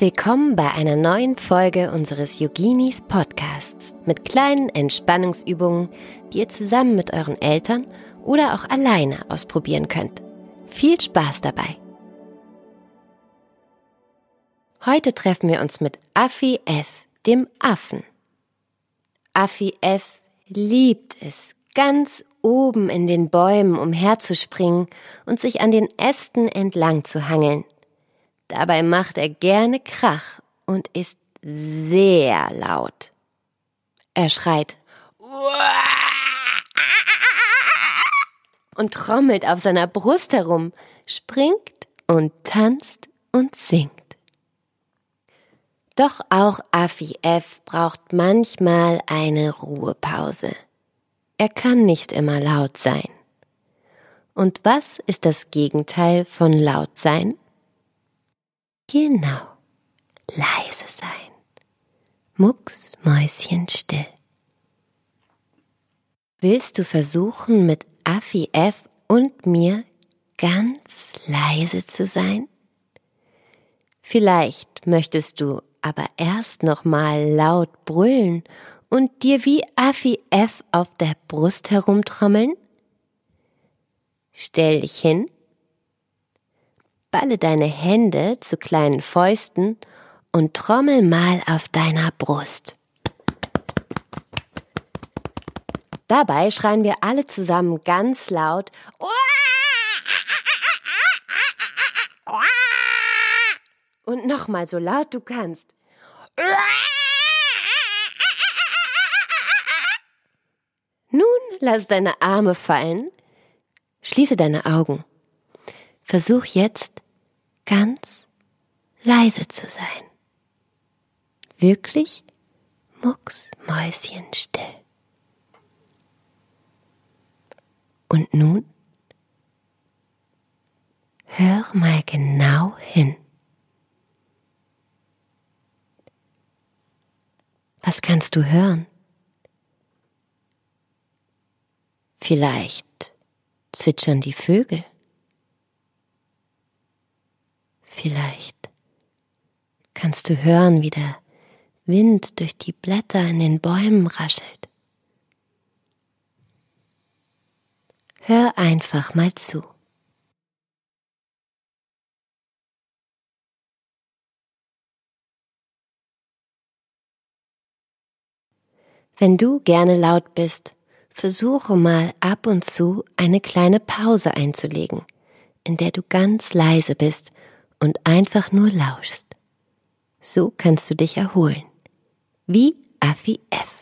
Willkommen bei einer neuen Folge unseres Yoginis Podcasts mit kleinen Entspannungsübungen, die ihr zusammen mit euren Eltern oder auch alleine ausprobieren könnt. Viel Spaß dabei! Heute treffen wir uns mit Affi F., dem Affen. Affi F. liebt es, ganz oben in den Bäumen umherzuspringen und sich an den Ästen entlang zu hangeln. Dabei macht er gerne Krach und ist sehr laut. Er schreit und trommelt auf seiner Brust herum, springt und tanzt und singt. Doch auch Affi F braucht manchmal eine Ruhepause. Er kann nicht immer laut sein. Und was ist das Gegenteil von laut sein? Genau. Leise sein. Mucks, Mäuschen still. Willst du versuchen, mit Affi F und mir ganz leise zu sein? Vielleicht möchtest du aber erst noch mal laut brüllen und dir wie Affi F auf der Brust herumtrommeln? Stell dich hin balle deine Hände zu kleinen Fäusten und trommel mal auf deiner Brust. Dabei schreien wir alle zusammen ganz laut und nochmal so laut du kannst. Nun lass deine Arme fallen, schließe deine Augen. Versuch jetzt ganz leise zu sein. Wirklich mucksmäuschenstill. Und nun hör mal genau hin. Was kannst du hören? Vielleicht zwitschern die Vögel. Vielleicht kannst du hören, wie der Wind durch die Blätter in den Bäumen raschelt. Hör einfach mal zu. Wenn du gerne laut bist, versuche mal ab und zu eine kleine Pause einzulegen, in der du ganz leise bist und einfach nur lauschst. So kannst du dich erholen. Wie Affi F.